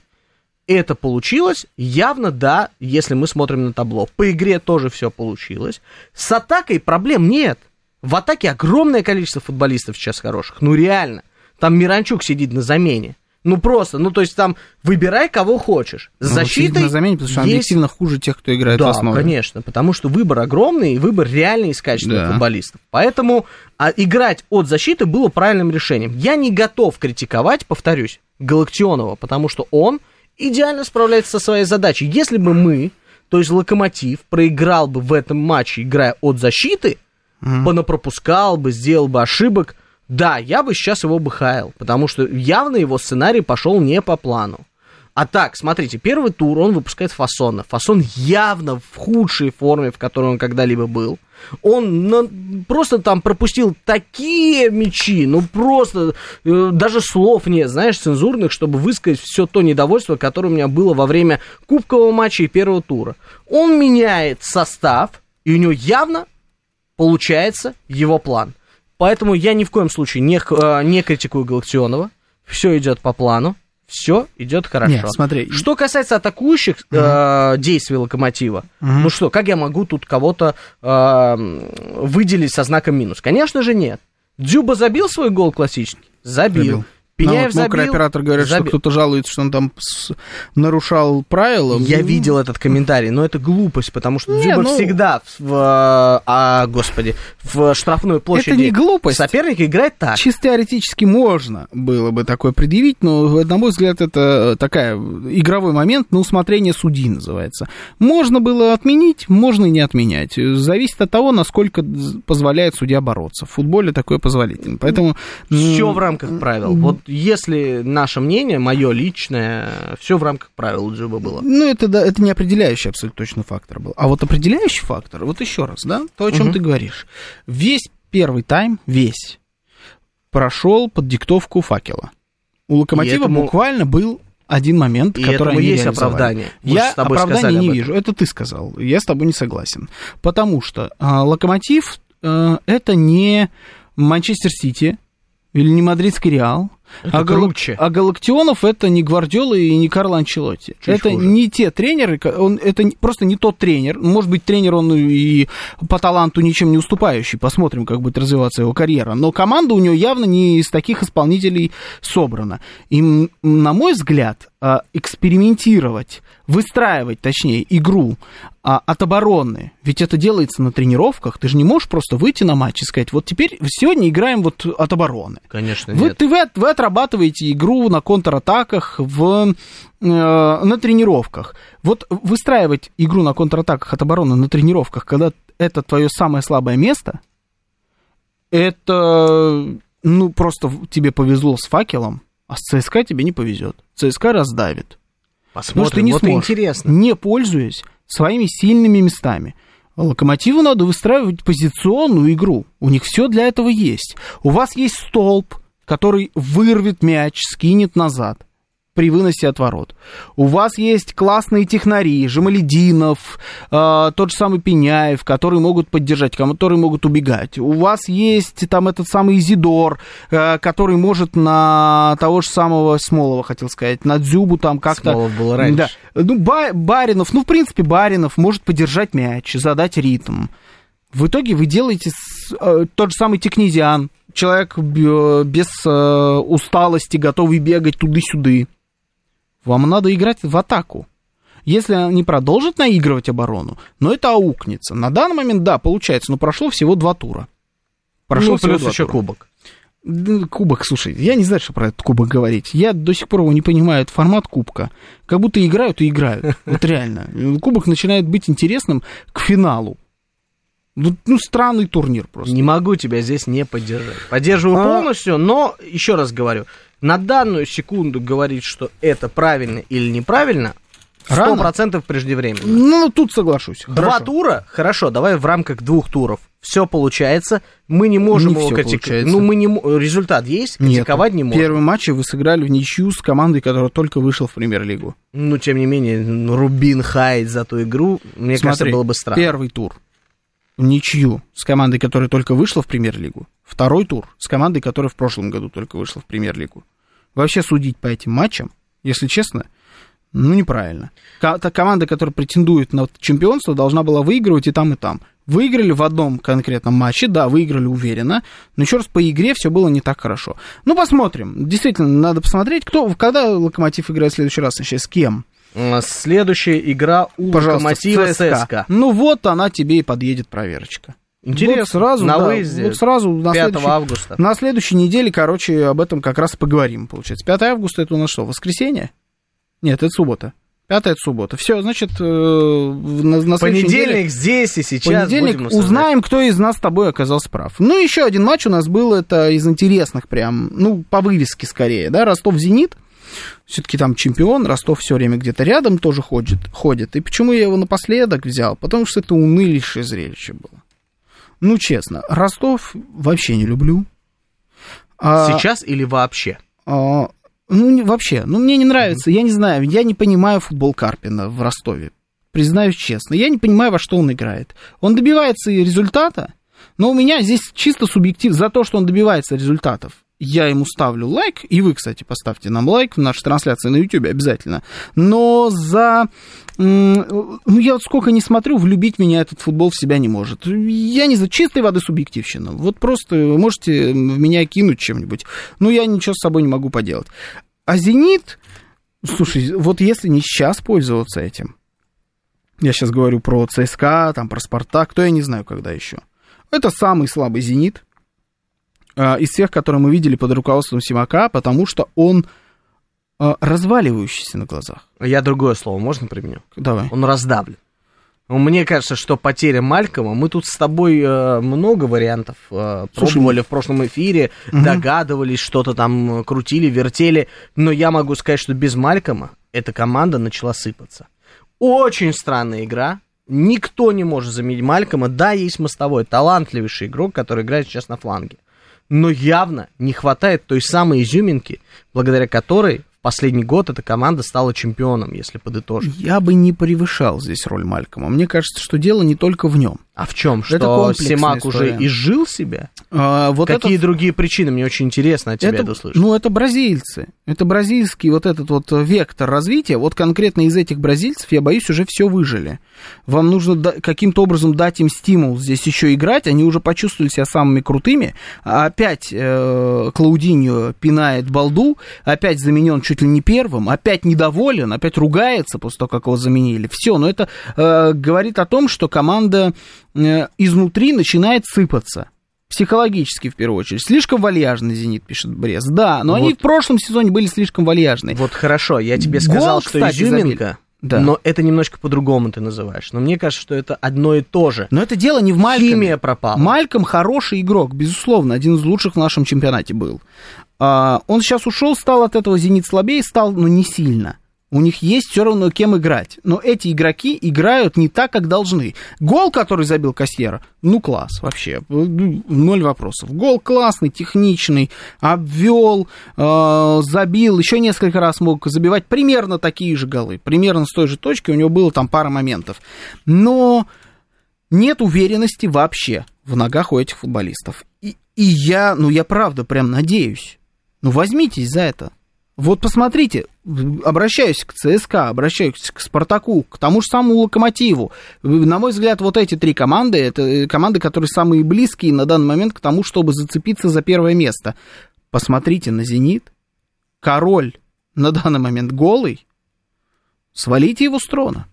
Это получилось? Явно да, если мы смотрим на табло. По игре тоже все получилось. С атакой проблем нет. В атаке огромное количество футболистов сейчас хороших. Ну реально. Там Миранчук сидит на замене. Ну просто, ну то есть там выбирай кого хочешь. С Ну, защитой на замене, потому что есть- объективно хуже тех, кто играет в да, основе. конечно, потому что выбор огромный, и выбор реально из качественных Да. футболистов. Поэтому а, играть от защиты было правильным решением. Я не готов критиковать, повторюсь, Галактионова, потому что он идеально справляется со своей задачей. Если бы мы, то есть Локомотив, проиграл бы в этом матче, играя от защиты, понапропускал бы, сделал бы ошибок, да, я бы сейчас его бы хаял, потому что явно его сценарий пошел не по плану. А так, смотрите, первый тур он выпускает Фасона. Фасон явно в худшей форме, в которой он когда-либо был. Он на- просто там пропустил такие мячи, ну просто э, даже слов нет, знаешь, цензурных, чтобы высказать все то недовольство, которое у меня было во время кубкового матча и первого тура. Он меняет состав, и у него явно получается его план. Поэтому я ни в коем случае не, э, не критикую Галактионова. Все идет по плану. Все идет хорошо. Нет, смотри. Что касается атакующих э, действий локомотива, ну что, как я могу тут кого-то э, выделить со знаком минус? Конечно же нет. Дзюба забил свой гол классический? Забил. Забил. Пеняев Ну, вот мокрый забил? оператор говорит, что Забил. кто-то жалуется, что он там с- нарушал правила. Я Ну, видел этот комментарий, но это глупость, потому что Не, Дзюба ну- всегда в, в- а, господи, в штрафной площади не глупость. соперника играет так. Чисто теоретически можно было бы такое предъявить, но, на мой взгляд, это такая игровой момент на усмотрение судьи называется. Можно было отменить, можно и не отменять. Зависит от того, насколько позволяет судья бороться. В футболе такое позволительно. Поэтому... Все в рамках правил. Вот если наше мнение, мое личное, все в рамках правил у Дзюба было. Ну, это, да, это не определяющий абсолютно точно фактор был. А вот определяющий фактор, вот еще раз, да, то, о чем Мгм. ты говоришь. Весь первый тайм, весь, прошел под диктовку факела. У Локомотива этому- буквально был один момент, И который этому они есть оправдание. Мы Я же с тобой оправдания не вижу. Это ты сказал. Я с тобой не согласен. Потому что а, Локомотив а, это не Манчестер Сити или не Мадридский Реал. Это а, Гала- круче. а Галактионов это не Гвардиола и не Карло Анчелотти. Чуть это хуже. не те тренеры, он, это просто не тот тренер. Может быть, тренер он и по таланту ничем не уступающий. Посмотрим, как будет развиваться его карьера. Но команда у него явно не из таких исполнителей собрана. И, на мой взгляд, а, экспериментировать, выстраивать, точнее, игру а, от обороны, ведь это делается на тренировках, ты же не можешь просто выйти на матч и сказать, вот теперь сегодня играем вот от обороны. Конечно, Вы, нет. ты, вы, вы отрабатываете игру на контратаках в, э, на тренировках. Вот выстраивать игру на контратаках от обороны на тренировках, когда это твое самое слабое место, это, ну, просто тебе повезло с факелом, а с ЦСКА тебе не повезет. ЦСКА раздавит. Потому что ты Посмотрим. не вот сможешь, интересно. не пользуясь своими сильными местами. Локомотиву надо выстраивать позиционную игру. У них все для этого есть. У вас есть столб, который вырвет мяч, скинет назад при выносе от ворот. У вас есть классные технари, Жамалединов, э, тот же самый Пеняев, которые могут поддержать, которые могут убегать. У вас есть там этот самый Изидор, э, который может на того же самого Смолова, хотел сказать, на Дзюбу там как-то... Смолов был раньше. Да. Ну, Ба- Баринов, ну, в принципе, Баринов может поддержать мяч, задать ритм. В итоге вы делаете э, тот же самый Текнезиан, человек э, без э, усталости, готовый бегать туды-сюды. Вам надо играть в атаку. Если они продолжат наигрывать оборону, но это аукнется. На данный момент, да, получается, но прошло всего два тура. Прошло Ну, всего плюс два еще тура. кубок. Кубок, слушай, я не знаю, что про этот кубок говорить. Я до сих пор его не понимаю, это формат кубка. Как будто играют и играют. Вот реально. Кубок начинает быть интересным к финалу. Ну, ну, странный турнир просто. Не могу тебя здесь не поддержать. Поддерживаю А- полностью, но еще раз говорю, на данную секунду говорить, что это правильно или неправильно, сто процентов преждевременно. Ну, тут соглашусь. Два Хорошо. тура, хорошо, давай в рамках двух туров. Все получается, мы не можем Не его критиковать. Ну, мы не результат есть, Нет. критиковать не можем. Первый матч вы сыграли в ничью с командой, которая только вышла в премьер-лигу. Ну, тем не менее, ну, Рубин хает за ту игру, мне кажется, Смотри, было бы странно. Первый тур ничью с командой, которая только вышла в премьер-лигу. Второй тур с командой, которая в прошлом году только вышла в премьер-лигу. Вообще судить по этим матчам, если честно, ну неправильно. Та команда, которая претендует на чемпионство, должна была выигрывать и там, и там. Выиграли в одном конкретном матче, да, выиграли уверенно, но еще раз по игре все было не так хорошо. Ну, посмотрим. Действительно, надо посмотреть, кто, когда Локомотив играет в следующий раз, вообще с кем. Следующая игра у Пожалуйста, Локомотива ЦСКА. ЦСКА. Ну вот она тебе и подъедет проверочка. Интересно. Вот сразу, на да, выезде. вот сразу на 5 следующей, августа. на следующей неделе, короче, об этом как раз поговорим, получается. 5 августа это у нас что, воскресенье? Нет, это суббота. Пятая это суббота. Все, значит, э, на, на следующей неделе- Понедельник здесь и сейчас. понедельник будем узнаем, кто из нас с тобой оказался прав. Ну, еще один матч у нас был, это из интересных прям, ну, по вывеске скорее, да, Ростов-Зенит. Все-таки там чемпион, Ростов все время где-то рядом тоже ходит, ходит. И почему я его напоследок взял? Потому что это унылейшее зрелище было. Ну, честно, Ростов вообще не люблю. А- Сейчас или вообще? а, ну, не- вообще, ну, мне не нравится, я не знаю, я не понимаю футбол Карпина в Ростове. Признаюсь честно, я не понимаю, во что он играет. Он добивается результата, но у меня здесь чисто субъектив за то, что он добивается результатов. Я ему ставлю лайк, и вы, кстати, поставьте нам лайк в нашей трансляции на YouTube обязательно. Но за... Ну, я вот сколько не смотрю, влюбить меня этот футбол в себя не может. Я не знаю, чистой воды субъективщина. Вот просто можете в меня кинуть чем-нибудь. Ну, я ничего с собой не могу поделать. А «Зенит», слушай, вот если не сейчас пользоваться этим, я сейчас говорю про ЦСКА, там, про «Спартак», то я не знаю, когда еще. Это самый слабый «Зенит» из всех, которые мы видели под руководством Симака, потому что он а, разваливающийся на глазах. Я другое слово можно применю? Давай. Он раздавлен. Мне кажется, что потеря Малькома, мы тут с тобой э, много вариантов э, Слушай, пробовали в прошлом эфире, Мгм. догадывались, что-то там э, крутили, вертели, но я могу сказать, что без Малькома эта команда начала сыпаться. Очень странная игра, никто не может заменить Малькома, да, есть мостовой, талантливейший игрок, который играет сейчас на фланге, но явно не хватает той самой изюминки, благодаря которой в последний год эта команда стала чемпионом, если подытожить. Я бы не превышал здесь роль Малькома. Мне кажется, что дело не только в нем. А в чем? Что Симак уже изжил себя? А, вот Какие это- другие причины? Мне очень интересно от тебя это, это, услышать. ну, это бразильцы. Это бразильский вот этот вот вектор развития. Вот конкретно из этих бразильцев, я боюсь, уже все выжили. Вам нужно каким-то образом дать им стимул здесь еще играть. Они уже почувствовали себя самыми крутыми. А Опять э, Клаудиньо пинает балду. Опять заменен чуть ли не первым. Опять недоволен. Опять ругается после того, как его заменили. Все. Но это э, говорит о том, что команда изнутри начинает сыпаться. Психологически, в первую очередь. Слишком вальяжный «Зенит», пишет Брест. Да, но они Вот. в прошлом сезоне были слишком вальяжные. Вот хорошо, я тебе Гол, сказал, что кстати, изюминка, забили. Да. но это немножко по-другому ты называешь. Но мне кажется, что это одно и то же. Но это дело не в Малькоме. Химия пропала. Мальком хороший игрок, безусловно, один из лучших в нашем чемпионате был. А, он сейчас ушел, стал от этого «Зенит» слабее, стал, но не сильно. У них есть все равно кем играть. Но эти игроки играют не так, как должны. Гол, который забил Кассьера, ну класс вообще. Ноль вопросов. Гол классный, техничный, обвел, э, забил, еще несколько раз мог забивать примерно такие же голы. Примерно с той же точки у него было там пара моментов. Но нет уверенности вообще в ногах у этих футболистов. И, и я, ну я правда прям надеюсь. Ну возьмитесь за это. Вот посмотрите, обращаюсь к ЦСКА, обращаюсь к Спартаку, к тому же самому Локомотиву. На мой взгляд, вот эти три команды, это команды, которые самые близкие на данный момент к тому, чтобы зацепиться за первое место. Посмотрите на «Зенит». Король на данный момент голый. Свалите его с трона.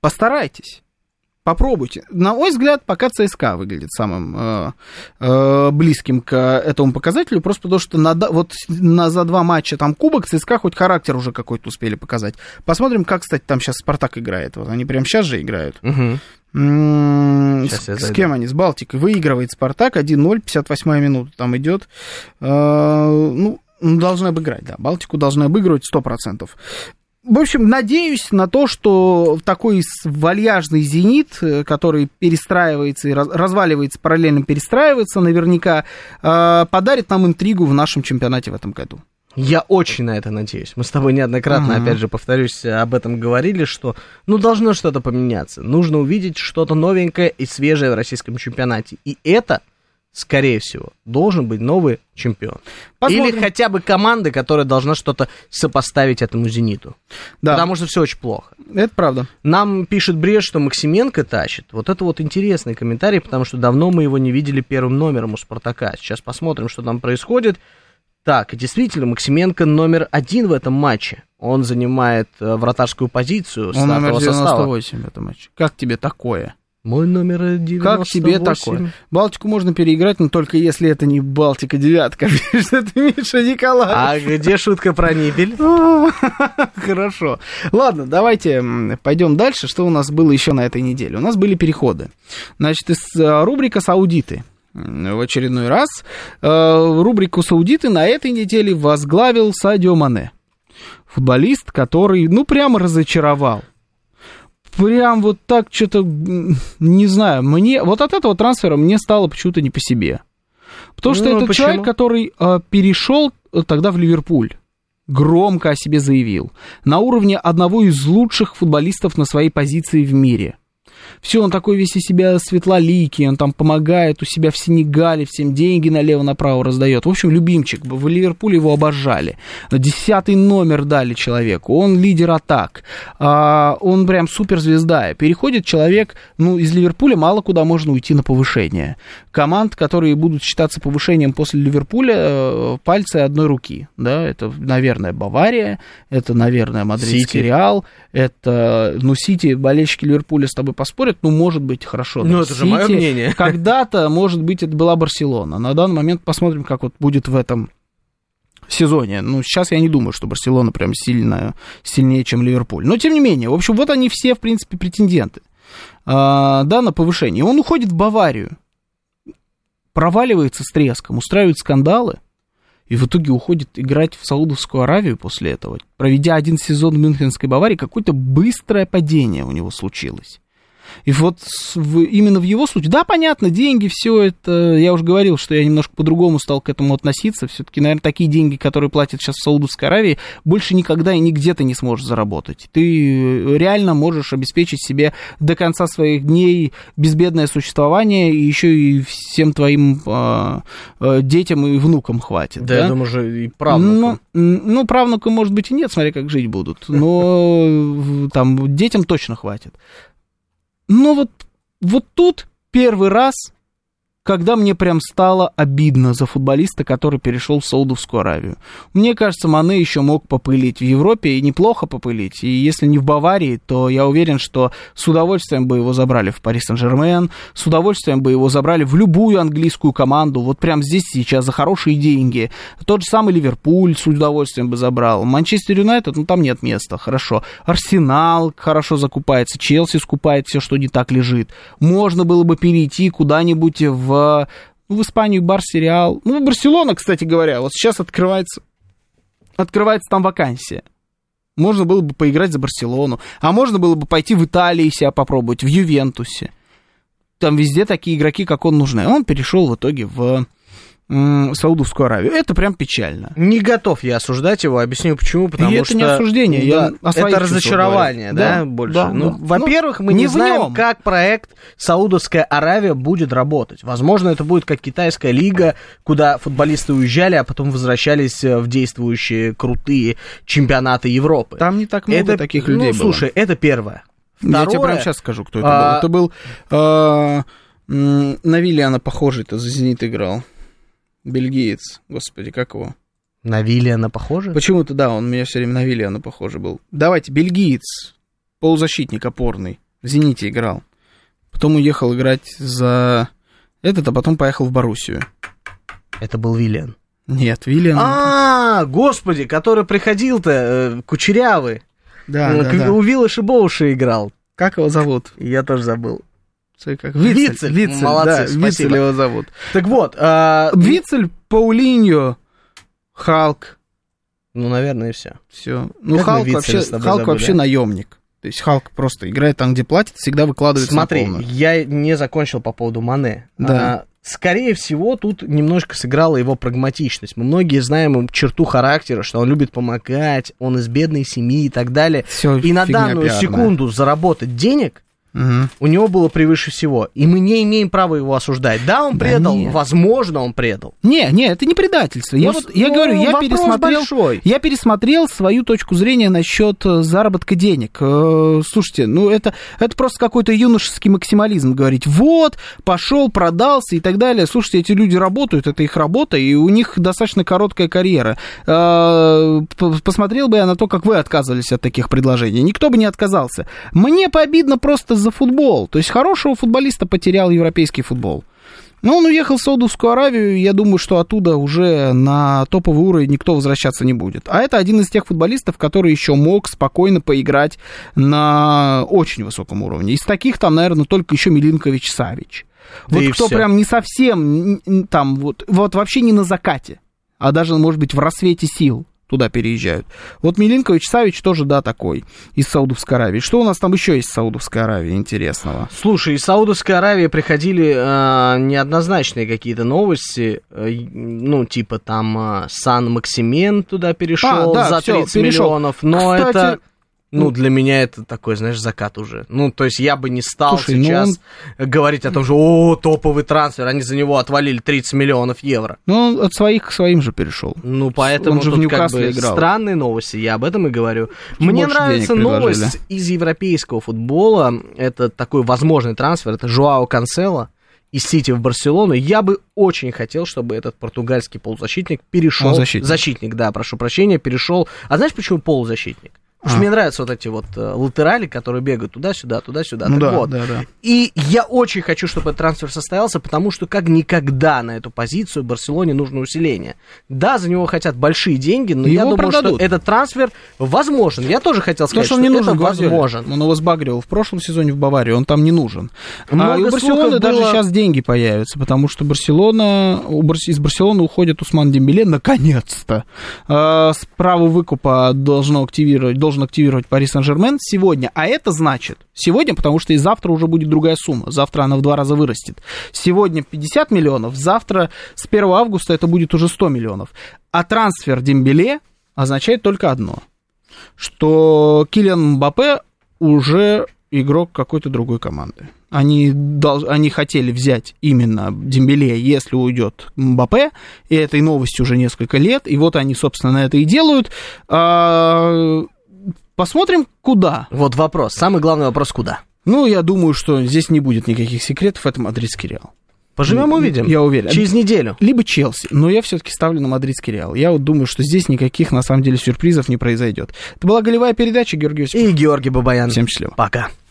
Постарайтесь. Попробуйте. На мой взгляд, пока ЦСКА выглядит самым э, э, близким к этому показателю, просто потому что на, вот на, за два матча там кубок ЦСКА хоть характер уже какой-то успели показать. Посмотрим, как, кстати, там сейчас Спартак играет. Вот они прямо сейчас же играют. Щас С, с кем они? С Балтикой. Выигрывает Спартак 1-0, 58 минута там идет. Э, ну, должны обыграть, да. Балтику должны обыгрывать 100%. В общем, надеюсь на то, что такой вальяжный «Зенит», э, который перестраивается и раз- разваливается, параллельно перестраивается наверняка, э, подарит нам интригу в нашем чемпионате в этом году. Я очень на это надеюсь. Мы с тобой неоднократно, Ага. опять же, повторюсь, об этом говорили, что ну должно что-то поменяться. Нужно увидеть что-то новенькое и свежее в российском чемпионате. И это, скорее всего, должен быть новый чемпион. Посмотрим. Или хотя бы команда, которая должна что-то сопоставить этому «Зениту». Да, Потому что все очень плохо. это правда. Нам пишет Бред, что Максименко тащит. Вот это вот интересный комментарий, потому что давно мы его не видели первым номером у Спартака. Сейчас посмотрим, что там происходит. Так, и действительно, Максименко номер один в этом матче. Он занимает э, вратарскую позицию Он номер стартового состава. 98 в этом матче. Как тебе такое? Мой номер 98. Как тебе такое? Балтику можно переиграть, но только если это не Балтика девятка. Это Миша Николаев. А где шутка про Нибель? Хорошо. Ладно, давайте пойдем дальше. Что у нас было еще на этой неделе? У нас были переходы. Значит, из э, рубрика «Саудиты» в очередной раз. Э, рубрику «Саудиты» на этой неделе возглавил Садио Мане. Футболист, который, ну, прямо разочаровал прям вот так что-то, не знаю, мне, вот от этого трансфера мне стало почему-то не по себе. Потому что Ну, это почему? человек, который э, перешел тогда в Ливерпуль, громко о себе заявил, на уровне одного из лучших футболистов на своей позиции в мире. Все, он такой весь из себя светлоликий, он там помогает у себя в Сенегале, всем деньги налево-направо раздает. В общем, любимчик, в Ливерпуле его обожали. Десятый номер дали человеку, он лидер атак, А, он прям суперзвезда. Переходит человек, ну, из Ливерпуля мало куда можно уйти на повышение. Команд, которые будут считаться повышением после Ливерпуля, э, пальцы одной руки, да, это, наверное, Бавария, это, наверное, Мадридский Сити. Реал, это, ну, Сити, болельщики Ливерпуля с тобой поспорят, ну, может быть, хорошо. Ну, это же моё Сити мнение. Когда-то, может быть, это была Барселона. На данный момент посмотрим, как вот будет в этом сезоне. Ну, сейчас я не думаю, что Барселона прям сильно, сильнее, чем Ливерпуль. Но, тем не менее, в общем, вот они все, в принципе, претенденты. А, да, на повышение. Он уходит в Баварию, проваливается с треском, устраивает скандалы, и в итоге уходит играть в Саудовскую Аравию после этого. Проведя один сезон в Мюнхенской Баварии, какое-то быстрое падение у него случилось. И вот в- именно в его случае, да, понятно, деньги, все это, я уже говорил, что я немножко по-другому стал к этому относиться. Все-таки, наверное, такие деньги, которые платят сейчас в Саудовской Аравии, больше никогда и нигде ты не сможешь заработать. Ты реально можешь обеспечить себе до конца своих дней безбедное существование, и еще и всем твоим а, а, детям и внукам хватит. Да, я думаю, же и правнукам. Ну, ну, правнукам, может быть, и нет, смотря как жить будут. Но в- там детям точно хватит. Но вот, вот тут первый раз, когда мне прям стало обидно за футболиста, который перешел в Саудовскую Аравию. Мне кажется, Мане еще мог попылить в Европе и неплохо попылить. И если не в Баварии, то я уверен, что с удовольствием бы его забрали в Пари Сен-Жермен, с удовольствием бы его забрали в любую английскую команду, вот прям здесь сейчас за хорошие деньги. Тот же самый Ливерпуль с удовольствием бы забрал. Манчестер Юнайтед, ну там нет места, хорошо. Арсенал хорошо закупается, Челси скупает все, что не так лежит. Можно было бы перейти куда-нибудь в, ну, в Испанию, Барси, Реал. Ну, Барселона, кстати говоря, вот сейчас открывается, открывается там вакансия. Можно было бы поиграть за Барселону, а можно было бы пойти в Италии себя попробовать, в Ювентусе. Там везде такие игроки, как он, нужны. Он перешел в итоге в Саудовскую Аравию. Это прям печально. Не готов я осуждать его, объясню почему, потому это что... не осуждение, я Да, это разочарование, да, Да, больше? да, ну, да. во-первых, Ну, мы не, не знаем, нем. как проект Саудовская Аравия будет работать. Возможно, это будет как китайская лига, куда футболисты уезжали, а потом возвращались э, в действующие крутые чемпионаты Европы. Там не так много это, таких людей Ну, было. слушай, это первое. Я тебе Второе, прямо сейчас скажу, кто это а, был. Это был э, м, на Виллиана похожий-то за «Зенит» играл. Бельгиец. Господи, как его? На Виллиана похоже? Почему-то, да, он у меня все время на Виллиана похожий был. Давайте, бельгиец, полузащитник опорный, в «Зените» играл. Потом уехал играть за этот, а потом поехал в Боруссию. Это был Виллиан. Нет, Виллиан... А, господи, который приходил-то, э, кучерявый. да, Э, да, да. У Виллаша Боуши играл. Как его зовут? Я тоже забыл. Как? Вицель. Вицель. Вицель, Молодцы, да, спасибо. Вицель его зовут. Так вот, а, Вицель, Паулиньо, Халк. ну, наверное, и все. Все. Ну, Как Халк вообще, Халк забыли, вообще наемник. То есть Халк просто играет там, где платит, всегда выкладывается Смотри, я не закончил по поводу Мане. Да. А, скорее всего, тут немножко сыграла его прагматичность. Мы многие знаем ему черту характера, что он любит помогать, он из бедной семьи и так далее. Всё и на данную пиарная. секунду заработать денег У него было превыше всего. И мы не имеем права его осуждать. Да, он Да предал, нет. возможно, он предал. Не, не, это не предательство. Я, Ну, вот, я ну, говорю, я пересмотрел, большой. я пересмотрел свою точку зрения насчет э, заработка денег. Э, Слушайте, ну это, это просто какой-то юношеский максимализм говорить. Вот, пошел, продался и так далее. Слушайте, эти люди работают, это их работа, и у них достаточно короткая карьера. Э, Посмотрел бы я на то, как вы отказывались от таких предложений. Никто бы не отказался. Мне пообидно просто за футбол. То есть хорошего футболиста потерял европейский футбол. Но он уехал в Саудовскую Аравию, и я думаю, что оттуда уже на топовый уровень никто возвращаться не будет. А это один из тех футболистов, который еще мог спокойно поиграть на очень высоком уровне. Из таких там, наверное, только еще Милинкович Савич. Да вот кто всё. прям не совсем там вот, вот вообще не на закате, а даже, может быть, в рассвете сил туда переезжают. Вот Милинкович Савич тоже, да, такой, из Саудовской Аравии. Что у нас там еще есть из Саудовской Аравии интересного? Слушай, из Саудовской Аравии приходили э, неоднозначные какие-то новости, э, ну, типа там э, Сан Максимен туда перешел А, да, за всё, 30 перешел. миллионов, но Кстати, это... Ну, для меня это такой, знаешь, закат уже. Ну, то есть я бы не стал Слушай, ну сейчас говорить о том, что о, топовый трансфер, они за него отвалили 30 миллионов евро. Ну, он от своих к своим же перешел. Ну, поэтому Он же в тут как бы играл. странные новости, я об этом и говорю. Мне больше нравится новость из европейского футбола. Это такой возможный трансфер. Это Жуао Канцело из Сити в Барселону. Я бы очень хотел, чтобы этот португальский полузащитник перешел... Он защитник. Защитник, да, прошу прощения, перешел... А знаешь, почему полузащитник? Потому что А. мне нравятся вот эти вот э, латерали, которые бегают туда-сюда, туда-сюда. Ну Так да, вот. да, да. И я очень хочу, чтобы этот трансфер состоялся, потому что как никогда на эту позицию Барселоне нужно усиление. Да, за него хотят большие деньги, но я Его думаю, продадут. что этот трансфер возможен. Я тоже хотел Потому сказать, что он не нужен возможен. Он его сбагривал в прошлом сезоне в Баварии, он там не нужен. а Много и у Барселоны даже было- сейчас деньги появятся, потому что Барселона, у Барс- из Барселоны уходит Усман Дембеле наконец-то. А, с права выкупа должно активировать, должен активировать Пари Сен-Жермен сегодня. А это значит, сегодня, потому что и завтра уже будет другая сумма. Завтра она в два раза вырастет. Сегодня 50 миллионов, завтра с 1 августа это будет уже 100 миллионов. А трансфер Дембеле означает только одно – что Килиан Мбаппе уже игрок какой-то другой команды. Они, дол- они хотели взять именно Дембеле, если уйдет Мбаппе, и этой новости уже несколько лет, и вот они, собственно, это и делают. А, посмотрим, куда. Вот вопрос. Самый главный вопрос, куда? Ну, я думаю, что здесь не будет никаких секретов, это мадридский Реал. Поживем, Ну, увидим. я уверен. Через неделю. Либо Челси, но я все-таки ставлю на мадридский Реал. Я вот думаю, что здесь никаких, на самом деле, сюрпризов не произойдет. Это была голевая передача, Георгий Осипов. И Георгий Бабаян. Всем счастливо. Пока.